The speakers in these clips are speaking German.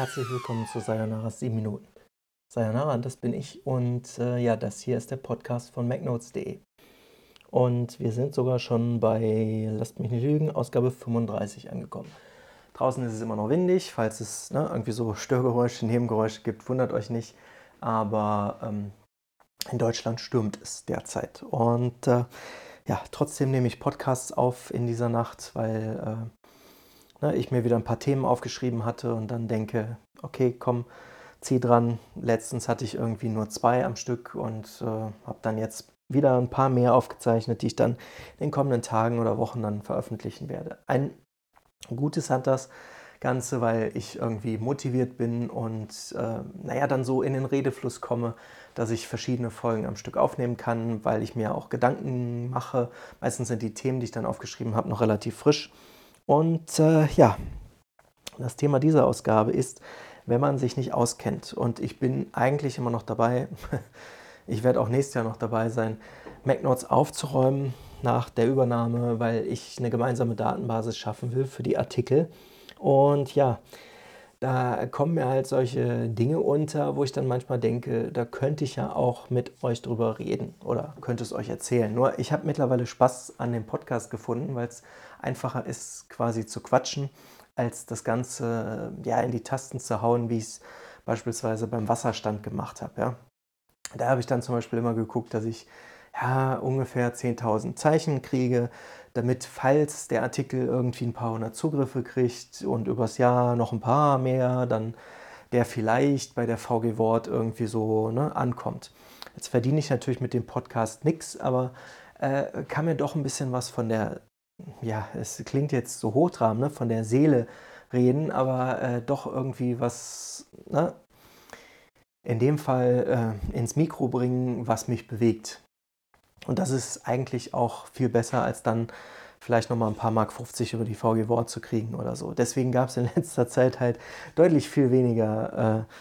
herzlich willkommen zu Sayonara 7 Minuten. Sayonara, das bin ich und äh, ja, das hier ist der Podcast von MacNotes.de. Und wir sind sogar schon bei, lasst mich nicht lügen, Ausgabe 35 angekommen. Draußen ist es immer noch windig, falls es ne, irgendwie so Störgeräusche, Nebengeräusche gibt, wundert euch nicht. Aber ähm, in Deutschland stürmt es derzeit. Und äh, ja, trotzdem nehme ich Podcasts auf in dieser Nacht, weil äh, ne, ich mir wieder ein paar Themen aufgeschrieben hatte und dann denke, okay, komm, zieh dran. Letztens hatte ich irgendwie nur zwei am Stück und äh, habe dann jetzt wieder ein paar mehr aufgezeichnet, die ich dann in den kommenden Tagen oder Wochen dann veröffentlichen werde. Ein Gutes hat das Ganze, weil ich irgendwie motiviert bin und äh, naja, dann so in den Redefluss komme, dass ich verschiedene Folgen am Stück aufnehmen kann, weil ich mir auch Gedanken mache. Meistens sind die Themen, die ich dann aufgeschrieben habe, noch relativ frisch. Und äh, ja, das Thema dieser Ausgabe ist, wenn man sich nicht auskennt. Und ich bin eigentlich immer noch dabei, ich werde auch nächstes Jahr noch dabei sein, MacNotes aufzuräumen nach der Übernahme, weil ich eine gemeinsame Datenbasis schaffen will für die Artikel. Und ja, da kommen mir halt solche Dinge unter, wo ich dann manchmal denke, da könnte ich ja auch mit euch drüber reden oder könnte es euch erzählen. Nur ich habe mittlerweile Spaß an dem Podcast gefunden, weil es einfacher ist, quasi zu quatschen, als das Ganze ja, in die Tasten zu hauen, wie ich es beispielsweise beim Wasserstand gemacht habe. Ja. Da habe ich dann zum Beispiel immer geguckt, dass ich ja, ungefähr 10.000 Zeichen kriege, damit, falls der Artikel irgendwie ein paar hundert Zugriffe kriegt und übers Jahr noch ein paar mehr, dann der vielleicht bei der VG Wort irgendwie so ne, ankommt. Jetzt verdiene ich natürlich mit dem Podcast nichts, aber äh, kann mir doch ein bisschen was von der ja, es klingt jetzt so hochtrabend, ne, von der Seele reden, aber äh, doch irgendwie was, ne, in dem Fall äh, ins Mikro bringen, was mich bewegt. Und das ist eigentlich auch viel besser, als dann vielleicht nochmal ein paar Mark 50 über die VG Wort zu kriegen oder so. Deswegen gab es in letzter Zeit halt deutlich viel weniger äh,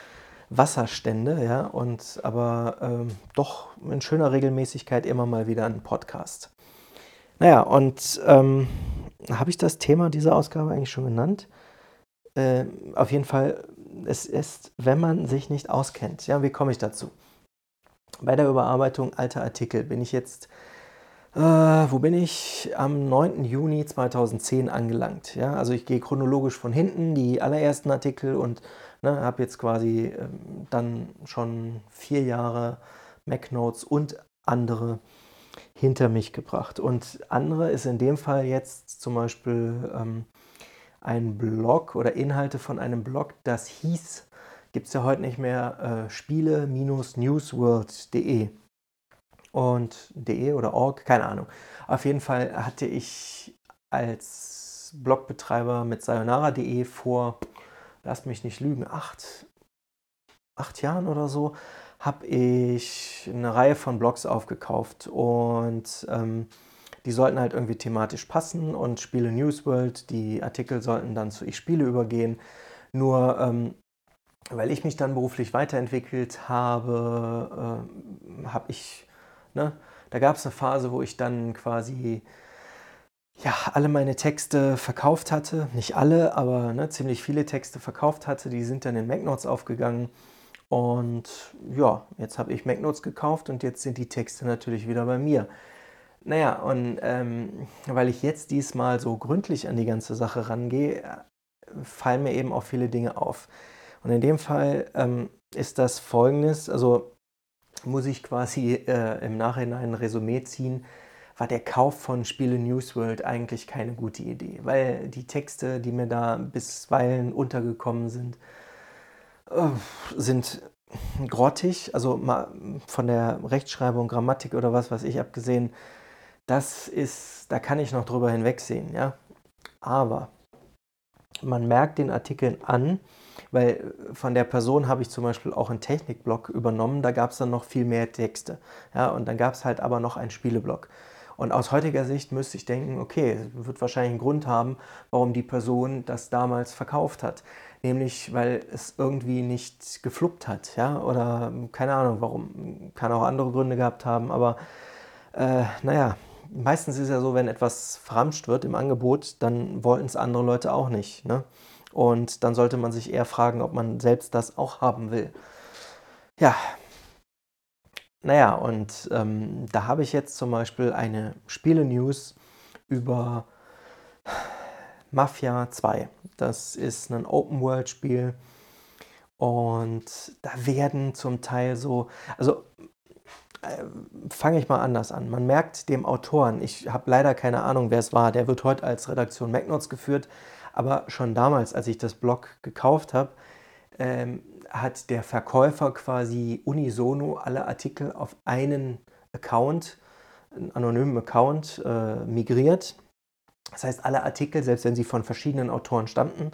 Wasserstände, ja, und aber ähm, doch in schöner Regelmäßigkeit immer mal wieder einen Podcast. Naja, und ähm, habe ich das Thema dieser Ausgabe eigentlich schon genannt? Äh, auf jeden Fall, es ist, wenn man sich nicht auskennt. Ja, wie komme ich dazu? Bei der Überarbeitung alter Artikel bin ich jetzt, äh, wo bin ich? Am 9. Juni 2010 angelangt. Ja, also ich gehe chronologisch von hinten, die allerersten Artikel und ne, habe jetzt quasi äh, dann schon vier Jahre MacNotes und andere hinter mich gebracht. Und andere ist in dem Fall jetzt zum Beispiel ähm, ein Blog oder Inhalte von einem Blog, das hieß, gibt es ja heute nicht mehr, äh, spiele-newsworld.de und de oder org, keine Ahnung. Auf jeden Fall hatte ich als Blogbetreiber mit sayonara.de vor, lasst mich nicht lügen, acht, acht Jahren oder so, habe ich eine Reihe von Blogs aufgekauft und ähm, die sollten halt irgendwie thematisch passen und Spiele Newsworld, die Artikel sollten dann zu Ich Spiele übergehen. Nur ähm, weil ich mich dann beruflich weiterentwickelt habe, äh, habe ich, ne, da gab es eine Phase, wo ich dann quasi ja, alle meine Texte verkauft hatte. Nicht alle, aber ne, ziemlich viele Texte verkauft hatte. Die sind dann in MacNotes aufgegangen. Und ja, jetzt habe ich MacNotes gekauft und jetzt sind die Texte natürlich wieder bei mir. Naja, und ähm, weil ich jetzt diesmal so gründlich an die ganze Sache rangehe, fallen mir eben auch viele Dinge auf. Und in dem Fall ähm, ist das folgendes, also muss ich quasi äh, im Nachhinein ein Resümee ziehen, war der Kauf von Spiele Newsworld eigentlich keine gute Idee, weil die Texte, die mir da bisweilen untergekommen sind, sind grottig, also mal von der Rechtschreibung, Grammatik oder was weiß ich abgesehen, das ist, da kann ich noch drüber hinwegsehen, ja. Aber man merkt den Artikeln an, weil von der Person habe ich zum Beispiel auch einen Technikblog übernommen, da gab es dann noch viel mehr Texte, ja, und dann gab es halt aber noch einen Spieleblog. Und aus heutiger Sicht müsste ich denken, okay, wird wahrscheinlich einen Grund haben, warum die Person das damals verkauft hat nämlich weil es irgendwie nicht gefluppt hat, ja, oder keine Ahnung warum, kann auch andere Gründe gehabt haben, aber äh, naja, meistens ist ja so, wenn etwas verramscht wird im Angebot, dann wollten es andere Leute auch nicht, ne? Und dann sollte man sich eher fragen, ob man selbst das auch haben will. Ja, naja, und ähm, da habe ich jetzt zum Beispiel eine Spiele-News über Mafia 2. Das ist ein Open-World-Spiel und da werden zum Teil so, also äh, fange ich mal anders an. Man merkt dem Autoren, ich habe leider keine Ahnung, wer es war, der wird heute als Redaktion MacNotes geführt, aber schon damals, als ich das Blog gekauft habe, ähm, hat der Verkäufer quasi unisono alle Artikel auf einen Account, einen anonymen Account, äh, migriert. Das heißt, alle Artikel, selbst wenn sie von verschiedenen Autoren stammten,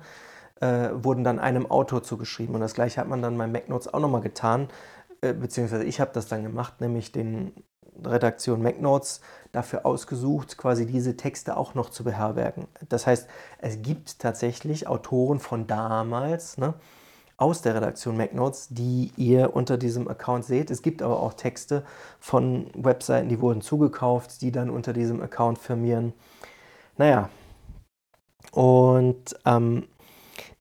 äh, wurden dann einem Autor zugeschrieben. Und das gleiche hat man dann bei MacNotes auch nochmal getan, äh, beziehungsweise ich habe das dann gemacht, nämlich den Redaktion MacNotes dafür ausgesucht, quasi diese Texte auch noch zu beherbergen. Das heißt, es gibt tatsächlich Autoren von damals, ne, aus der Redaktion MacNotes, die ihr unter diesem Account seht. Es gibt aber auch Texte von Webseiten, die wurden zugekauft, die dann unter diesem Account firmieren. Naja, und ähm,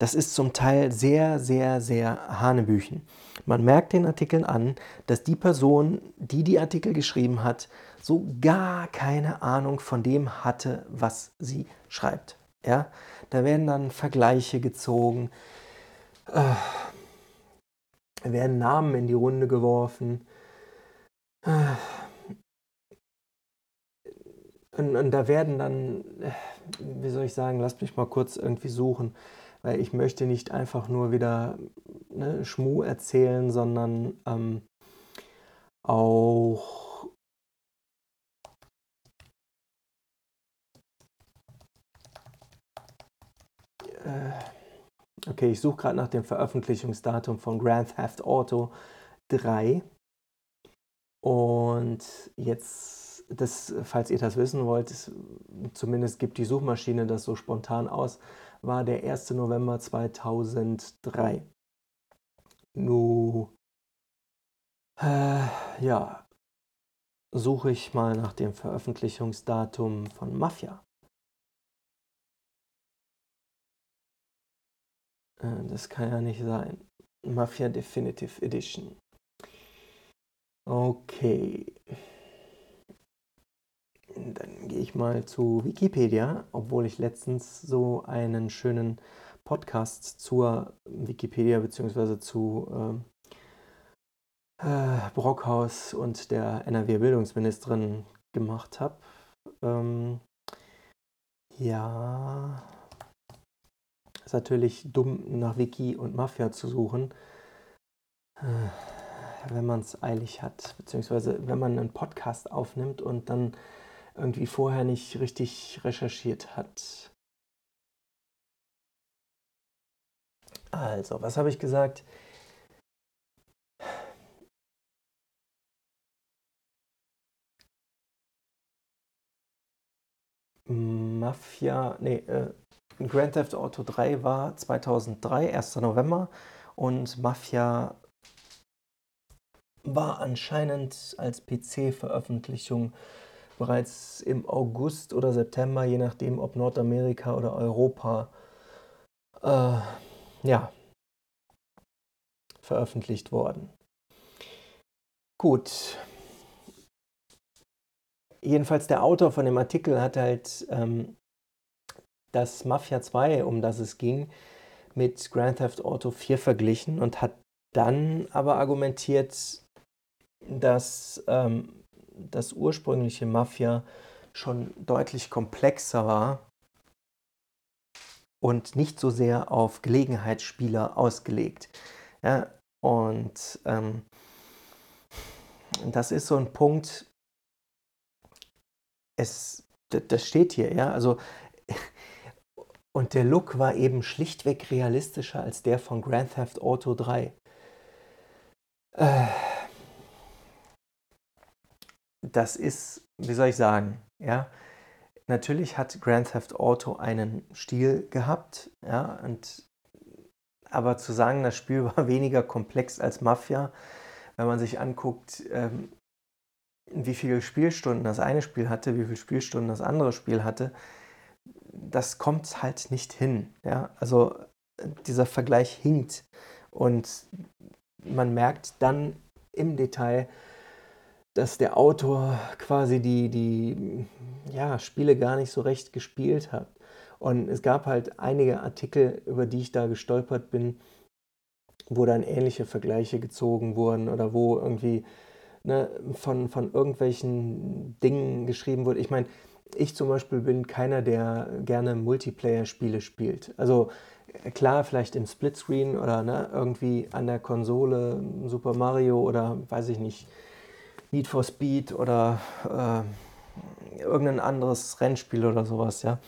das ist zum Teil sehr, sehr, sehr Hanebüchen. Man merkt den Artikeln an, dass die Person, die die Artikel geschrieben hat, so gar keine Ahnung von dem hatte, was sie schreibt. Ja? Da werden dann Vergleiche gezogen, äh, werden Namen in die Runde geworfen. Äh, und, und, da werden dann, äh, wie soll ich sagen, lasst mich mal kurz irgendwie suchen, weil ich möchte nicht einfach nur wieder ne, Schmu erzählen, sondern ähm, auch äh, Okay, ich suche gerade nach dem Veröffentlichungsdatum von Grand Theft Auto 3. Und jetzt, das, falls ihr das wissen wollt, ist, zumindest gibt die Suchmaschine das so spontan aus, war der 1. November 2003. Nu, äh, ja, suche ich mal nach dem Veröffentlichungsdatum von Mafia. Äh, das kann ja nicht sein. Mafia Definitive Edition. Okay. Dann gehe ich mal zu Wikipedia, obwohl ich letztens so einen schönen Podcast zur Wikipedia bzw. zu äh, äh, Brockhaus und der NRW-Bildungsministerin gemacht habe. Ähm, ja, ist natürlich dumm, nach Wiki und Mafia zu suchen, äh, wenn man es eilig hat, beziehungsweise wenn man einen Podcast aufnimmt und dann irgendwie vorher nicht richtig recherchiert hat. Also, was habe ich gesagt? Mafia, nee, äh, Grand Theft Auto 3 war 2003, 1. November und Mafia war anscheinend als PC-Veröffentlichung bereits im August oder September, je nachdem ob Nordamerika oder Europa, äh, ja, veröffentlicht worden. Gut. Jedenfalls der Autor von dem Artikel hat halt ähm, das Mafia 2, um das es ging, mit Grand Theft Auto 4 verglichen und hat dann aber argumentiert, dass ähm, das ursprüngliche Mafia schon deutlich komplexer war und nicht so sehr auf Gelegenheitsspieler ausgelegt. Ja, und ähm, das ist so ein Punkt, es, das steht hier, ja, also und der Look war eben schlichtweg realistischer als der von Grand Theft Auto 3. Äh, das ist, wie soll ich sagen, ja, natürlich hat Grand Theft Auto einen Stil gehabt, ja, und aber zu sagen, das Spiel war weniger komplex als Mafia, wenn man sich anguckt, ähm, wie viele Spielstunden das eine Spiel hatte, wie viele Spielstunden das andere Spiel hatte, das kommt halt nicht hin. Ja? Also dieser Vergleich hinkt. Und man merkt dann im Detail, dass der Autor quasi die, die ja, Spiele gar nicht so recht gespielt hat. Und es gab halt einige Artikel, über die ich da gestolpert bin, wo dann ähnliche Vergleiche gezogen wurden oder wo irgendwie ne, von, von irgendwelchen Dingen geschrieben wurde. Ich meine, ich zum Beispiel bin keiner, der gerne Multiplayer-Spiele spielt. Also klar, vielleicht im Splitscreen oder ne, irgendwie an der Konsole Super Mario oder weiß ich nicht, Need for Speed oder äh, irgendein anderes Rennspiel oder sowas, ja.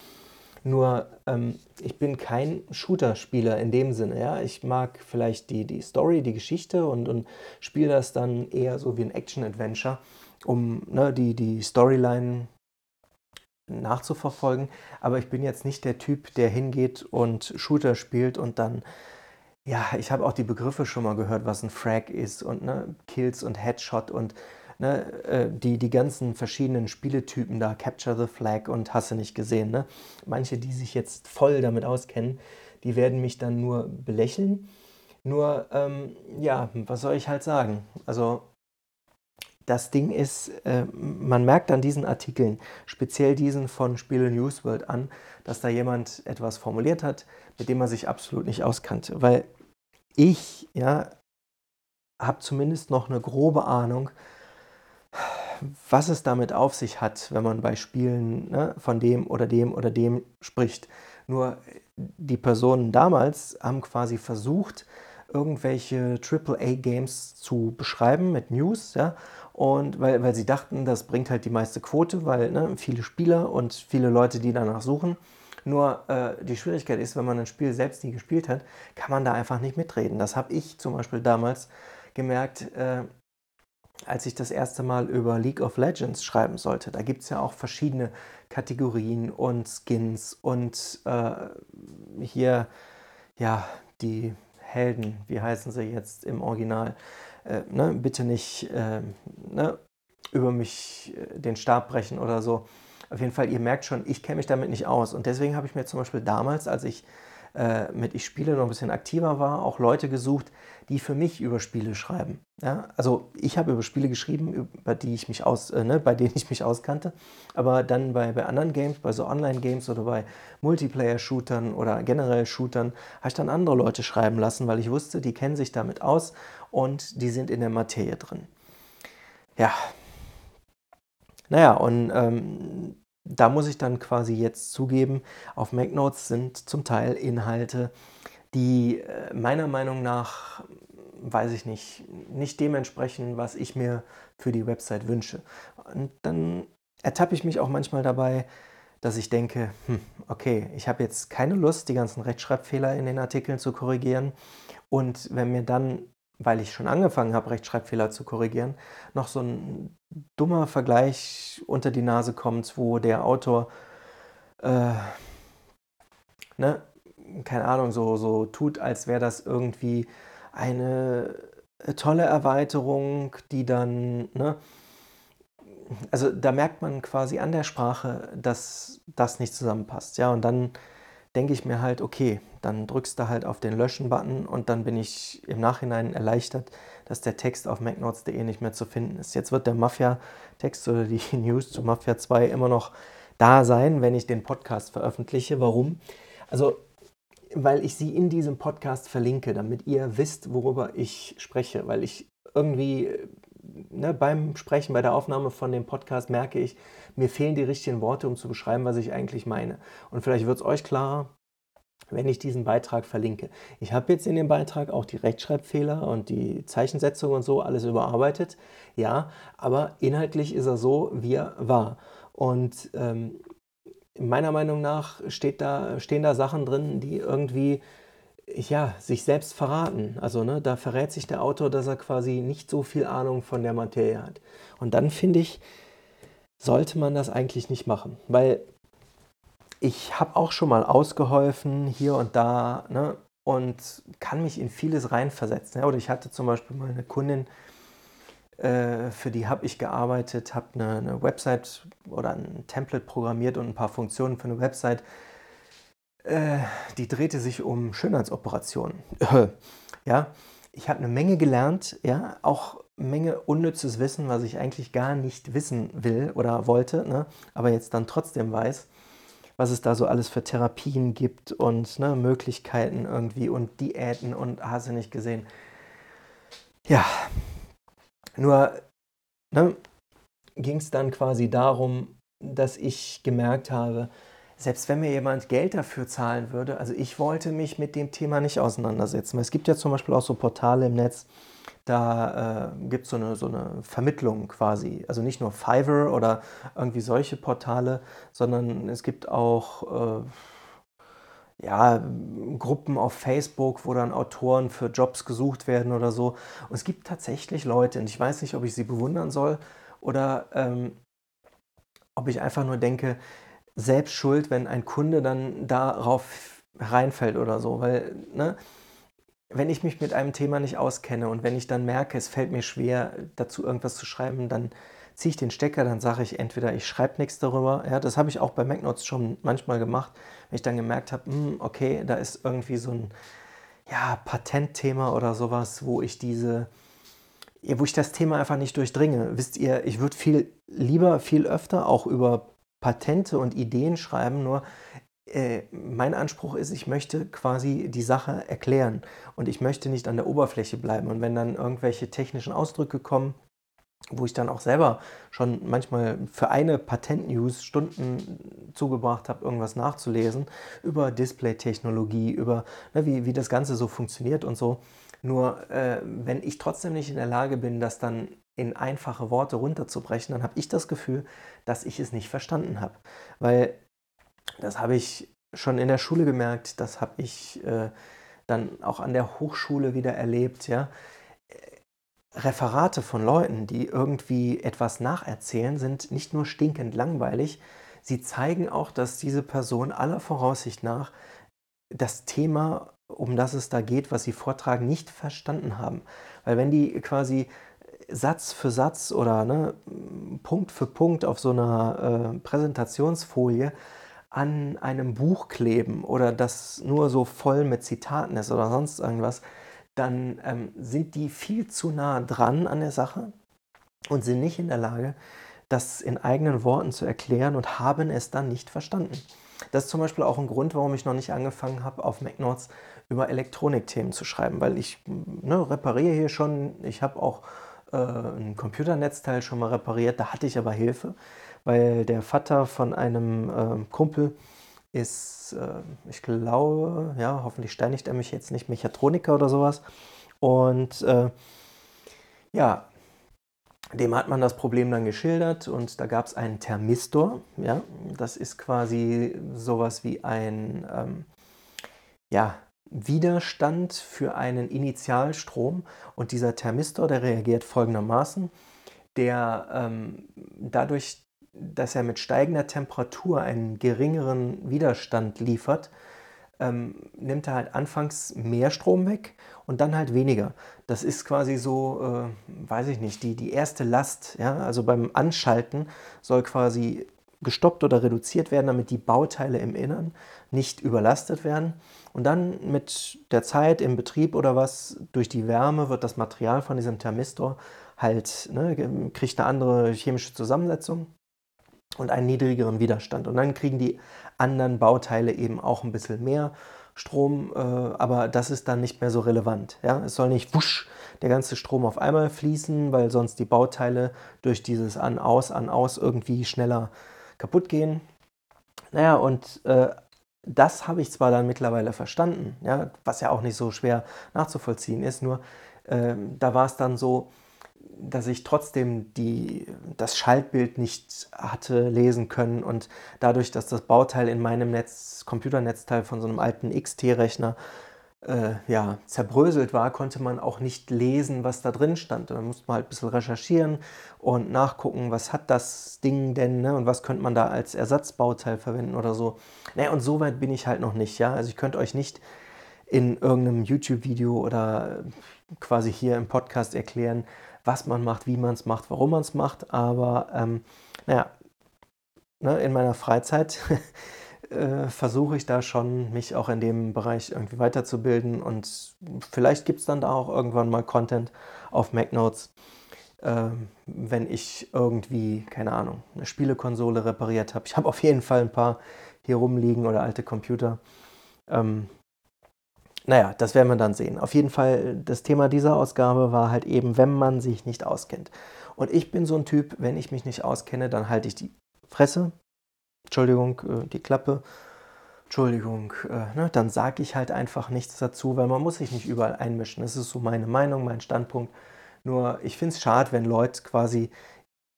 Nur ähm, ich bin kein Shooter-Spieler in dem Sinne. Ja? Ich mag vielleicht die, die Story, die Geschichte und, und spiele das dann eher so wie ein Action-Adventure, um ne, die, die Storyline nachzuverfolgen. Aber ich bin jetzt nicht der Typ, der hingeht und Shooter spielt und dann, ja, ich habe auch die Begriffe schon mal gehört, was ein Frag ist und ne, Kills und Headshot und ne, äh, die, die ganzen verschiedenen Spieletypen da, Capture the Flag und hast du nicht gesehen. Ne? Manche, die sich jetzt voll damit auskennen, die werden mich dann nur belächeln. Nur, ähm, ja, was soll ich halt sagen? Also, das Ding ist, äh, man merkt an diesen Artikeln, speziell diesen von Spiele Newsworld an, dass da jemand etwas formuliert hat, mit dem man sich absolut nicht auskannte. Weil ich, ja, habe zumindest noch eine grobe Ahnung, was es damit auf sich hat, wenn man bei Spielen ne, von dem oder dem oder dem spricht. Nur die Personen damals haben quasi versucht, irgendwelche AAA-Games zu beschreiben mit News, ja, und weil, weil sie dachten, das bringt halt die meiste Quote, weil ne, viele Spieler und viele Leute, die danach suchen. Nur äh, die Schwierigkeit ist, wenn man ein Spiel selbst nie gespielt hat, kann man da einfach nicht mitreden. Das habe ich zum Beispiel damals gemerkt, äh, als ich das erste Mal über League of Legends schreiben sollte. Da gibt es ja auch verschiedene Kategorien und Skins und äh, hier, ja, die Helden, wie heißen sie jetzt im Original? Äh, ne, bitte nicht äh, ne, über mich äh, den Stab brechen oder so. Auf jeden Fall, ihr merkt schon, ich kenne mich damit nicht aus. Und deswegen habe ich mir zum Beispiel damals, als ich äh, mit Ich Spiele noch ein bisschen aktiver war, auch Leute gesucht, die für mich über Spiele schreiben. Ja? Also ich habe über Spiele geschrieben, über die ich mich aus, äh, ne, bei denen ich mich auskannte, aber dann bei, bei anderen Games, bei so Online-Games oder bei Multiplayer-Shootern oder generell Shootern, habe ich dann andere Leute schreiben lassen, weil ich wusste, die kennen sich damit aus und die sind in der Materie drin. Ja. Naja, und ähm, da muss ich dann quasi jetzt zugeben, auf MacNotes sind zum Teil Inhalte, die äh, meiner Meinung nach, weiß ich nicht, nicht dementsprechend, was ich mir für die Website wünsche. Und dann ertappe ich mich auch manchmal dabei, dass ich denke, hm, okay, ich habe jetzt keine Lust, die ganzen Rechtschreibfehler in den Artikeln zu korrigieren. Und wenn mir dann, weil ich schon angefangen habe, Rechtschreibfehler zu korrigieren, noch so ein dummer Vergleich unter die Nase kommt, wo der Autor äh, ne, keine Ahnung, so, so tut, als wäre das irgendwie eine tolle Erweiterung, die dann, ne, also da merkt man quasi an der Sprache, dass das nicht zusammenpasst. Ja, und dann denke ich mir halt, okay, dann drückst du halt auf den Löschen-Button und dann bin ich im Nachhinein erleichtert, dass der Text auf macnotes.de nicht mehr zu finden ist. Jetzt wird der Mafia-Text oder die News zu Mafia 2 immer noch da sein, wenn ich den Podcast veröffentliche. Warum? Also weil ich sie in diesem Podcast verlinke, damit ihr wisst, worüber ich spreche, weil ich irgendwie ne, beim Sprechen, bei der Aufnahme von dem Podcast merke ich, mir fehlen die richtigen Worte, um zu beschreiben, was ich eigentlich meine. Und vielleicht wird es euch klarer, wenn ich diesen Beitrag verlinke. Ich habe jetzt in dem Beitrag auch die Rechtschreibfehler und die Zeichensetzung und so alles überarbeitet, ja, aber inhaltlich ist er so, wie er war. Und ähm, meiner Meinung nach steht da, stehen da Sachen drin, die irgendwie ja, sich selbst verraten. Also ne, da verrät sich der Autor, dass er quasi nicht so viel Ahnung von der Materie hat. Und dann finde ich, sollte man das eigentlich nicht machen, weil ich habe auch schon mal ausgeholfen hier und da ne, und kann mich in vieles reinversetzen. Ja, oder ich hatte zum Beispiel mal eine Kundin, äh, für die habe ich gearbeitet, habe eine, eine, Website oder ein Template programmiert und ein paar Funktionen für eine Website äh, die drehte sich um Schönheitsoperationen. ja, ich habe eine Menge gelernt, ja, auch Menge unnützes Wissen, was ich eigentlich gar nicht wissen will oder wollte, ne, aber jetzt dann trotzdem weiß, was es da so alles für Therapien gibt und ne, Möglichkeiten irgendwie und Diäten und hast du nicht gesehen. Ja, nur ne, ging es dann quasi darum, dass ich gemerkt habe, selbst wenn mir jemand Geld dafür zahlen würde, also ich wollte mich mit dem Thema nicht auseinandersetzen. Es gibt ja zum Beispiel auch so Portale im Netz, da äh, gibt so es so eine Vermittlung quasi. Also nicht nur Fiverr oder irgendwie solche Portale, sondern es gibt auch äh, ja, Gruppen auf Facebook, wo dann Autoren für Jobs gesucht werden oder so. Und es gibt tatsächlich Leute, und ich weiß nicht, ob ich sie bewundern soll oder ähm, ob ich einfach nur denke, selbst schuld, wenn ein Kunde dann darauf reinfällt oder so. Weil, ne, wenn ich mich mit einem Thema nicht auskenne und wenn ich dann merke, es fällt mir schwer, dazu irgendwas zu schreiben, dann ziehe ich den Stecker, dann sage ich entweder, ich schreibe nichts darüber. Ja, das habe ich auch bei MacNotes schon manchmal gemacht, wenn ich dann gemerkt habe, hm, okay, da ist irgendwie so ein ja, Patentthema oder sowas, wo ich diese, wo ich das Thema einfach nicht durchdringe. Wisst ihr, ich würde viel lieber, viel öfter auch über Patente und Ideen schreiben, nur äh, mein Anspruch ist, ich möchte quasi die Sache erklären und ich möchte nicht an der Oberfläche bleiben. Und wenn dann irgendwelche technischen Ausdrücke kommen, wo ich dann auch selber schon manchmal für eine Patent-News Stunden zugebracht habe, irgendwas nachzulesen über Display-Technologie, über ne, wie, wie das Ganze so funktioniert und so. Nur äh, wenn ich trotzdem nicht in der Lage bin, das dann in einfache Worte runterzubrechen, dann habe ich das Gefühl, dass ich es nicht verstanden habe. Weil das habe ich schon in der Schule gemerkt, das habe ich äh, dann auch an der Hochschule wieder erlebt, ja. Referate von Leuten, die irgendwie etwas nacherzählen, sind nicht nur stinkend langweilig, sie zeigen auch, dass diese Person aller Voraussicht nach das Thema, um das es da geht, was sie vortragen, nicht verstanden haben. Weil wenn die quasi Satz für Satz oder ne, Punkt für Punkt auf so einer äh, Präsentationsfolie an einem Buch kleben oder das nur so voll mit Zitaten ist oder sonst irgendwas, dann ähm, sind die viel zu nah dran an der Sache und sind nicht in der Lage, das in eigenen Worten zu erklären und haben es dann nicht verstanden. Das ist zum Beispiel auch ein Grund, warum ich noch nicht angefangen habe, auf MacNotes über Elektronikthemen zu schreiben, weil ich ne, repariere hier schon, ich habe auch äh, ein Computernetzteil schon mal repariert, da hatte ich aber Hilfe weil der Vater von einem äh, Kumpel ist, äh, ich glaube, ja, hoffentlich steinigt er mich jetzt nicht, Mechatroniker oder sowas. Und äh, ja, dem hat man das Problem dann geschildert und da gab es einen Thermistor. Ja, das ist quasi sowas wie ein ähm, ja, Widerstand für einen Initialstrom. Und dieser Thermistor, der reagiert folgendermaßen. Der ähm, dadurch, dass er mit steigender Temperatur einen geringeren Widerstand liefert, ähm, nimmt er halt anfangs mehr Strom weg und dann halt weniger. Das ist quasi so, äh, weiß ich nicht, die, die erste Last. Ja? Also beim Anschalten soll quasi gestoppt oder reduziert werden, damit die Bauteile im Innern nicht überlastet werden. Und dann mit der Zeit im Betrieb oder was, durch die Wärme wird das Material von diesem Thermistor halt, ne, kriegt eine andere chemische Zusammensetzung und einen niedrigeren Widerstand. Und dann kriegen die anderen Bauteile eben auch ein bisschen mehr Strom, äh, aber das ist dann nicht mehr so relevant. Ja? Es soll nicht wusch der ganze Strom auf einmal fließen, weil sonst die Bauteile durch dieses An-Aus, An-Aus irgendwie schneller kaputt gehen. Naja, und äh, das habe ich zwar dann mittlerweile verstanden, ja, was ja auch nicht so schwer nachzuvollziehen ist, nur äh, da war es dann so, dass ich trotzdem die, das Schaltbild nicht hatte lesen können und dadurch, dass das Bauteil in meinem Netz, Computernetzteil von so einem alten XT-Rechner äh, ja, zerbröselt war, konnte man auch nicht lesen, was da drin stand. Da musste man halt ein bisschen recherchieren und nachgucken, was hat das Ding denn ne? und was könnte man da als Ersatzbauteil verwenden oder so. Naja, und so weit bin ich halt noch nicht. Ja? Also ich könnte euch nicht in irgendeinem YouTube-Video oder quasi hier im Podcast erklären, was man macht, wie man es macht, warum man es macht. Aber ähm, naja, ne, in meiner Freizeit äh, versuche ich da schon, mich auch in dem Bereich irgendwie weiterzubilden und vielleicht gibt es dann da auch irgendwann mal Content auf MacNotes, äh, wenn ich irgendwie, keine Ahnung, eine Spielekonsole repariert habe. Ich habe auf jeden Fall ein paar hier rumliegen oder alte Computer. Ähm, naja, das werden wir dann sehen. Auf jeden Fall, das Thema dieser Ausgabe war halt eben, wenn man sich nicht auskennt. Und ich bin so ein Typ, wenn ich mich nicht auskenne, dann halte ich die Fresse, Entschuldigung, äh, die Klappe, Entschuldigung, äh, ne, dann sage ich halt einfach nichts dazu, weil man muss sich nicht überall einmischen. Das ist so meine Meinung, mein Standpunkt. Nur ich finde es schade, wenn Leute quasi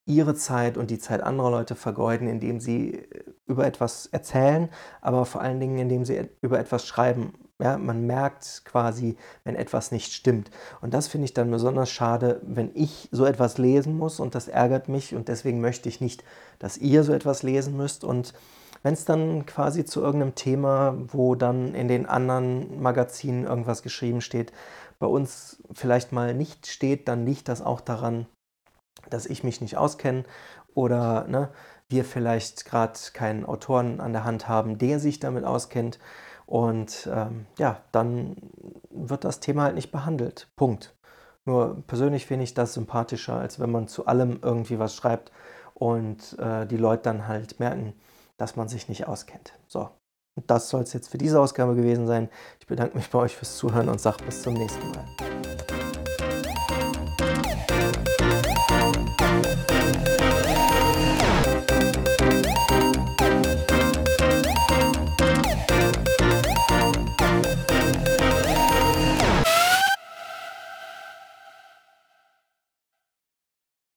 ihre Zeit und die Zeit anderer Leute vergeuden, indem sie äh, über etwas erzählen, aber vor allen Dingen, indem sie über etwas schreiben. Ja, man merkt quasi, wenn etwas nicht stimmt. Und das finde ich dann besonders schade, wenn ich so etwas lesen muss und das ärgert mich und deswegen möchte ich nicht, dass ihr so etwas lesen müsst. Und wenn es dann quasi zu irgendeinem Thema, wo dann in den anderen Magazinen irgendwas geschrieben steht, bei uns vielleicht mal nicht steht, dann liegt das auch daran, dass ich mich nicht auskenne oder ne, wir vielleicht gerade keinen Autoren an der Hand haben, der sich damit auskennt. Und ähm, ja, dann wird das Thema halt nicht behandelt. Punkt. Nur persönlich finde ich das sympathischer, als wenn man zu allem irgendwie was schreibt und äh, die Leute dann halt merken, dass man sich nicht auskennt. So, und das soll es jetzt für diese Ausgabe gewesen sein. Ich bedanke mich bei euch fürs Zuhören und sage bis zum nächsten Mal.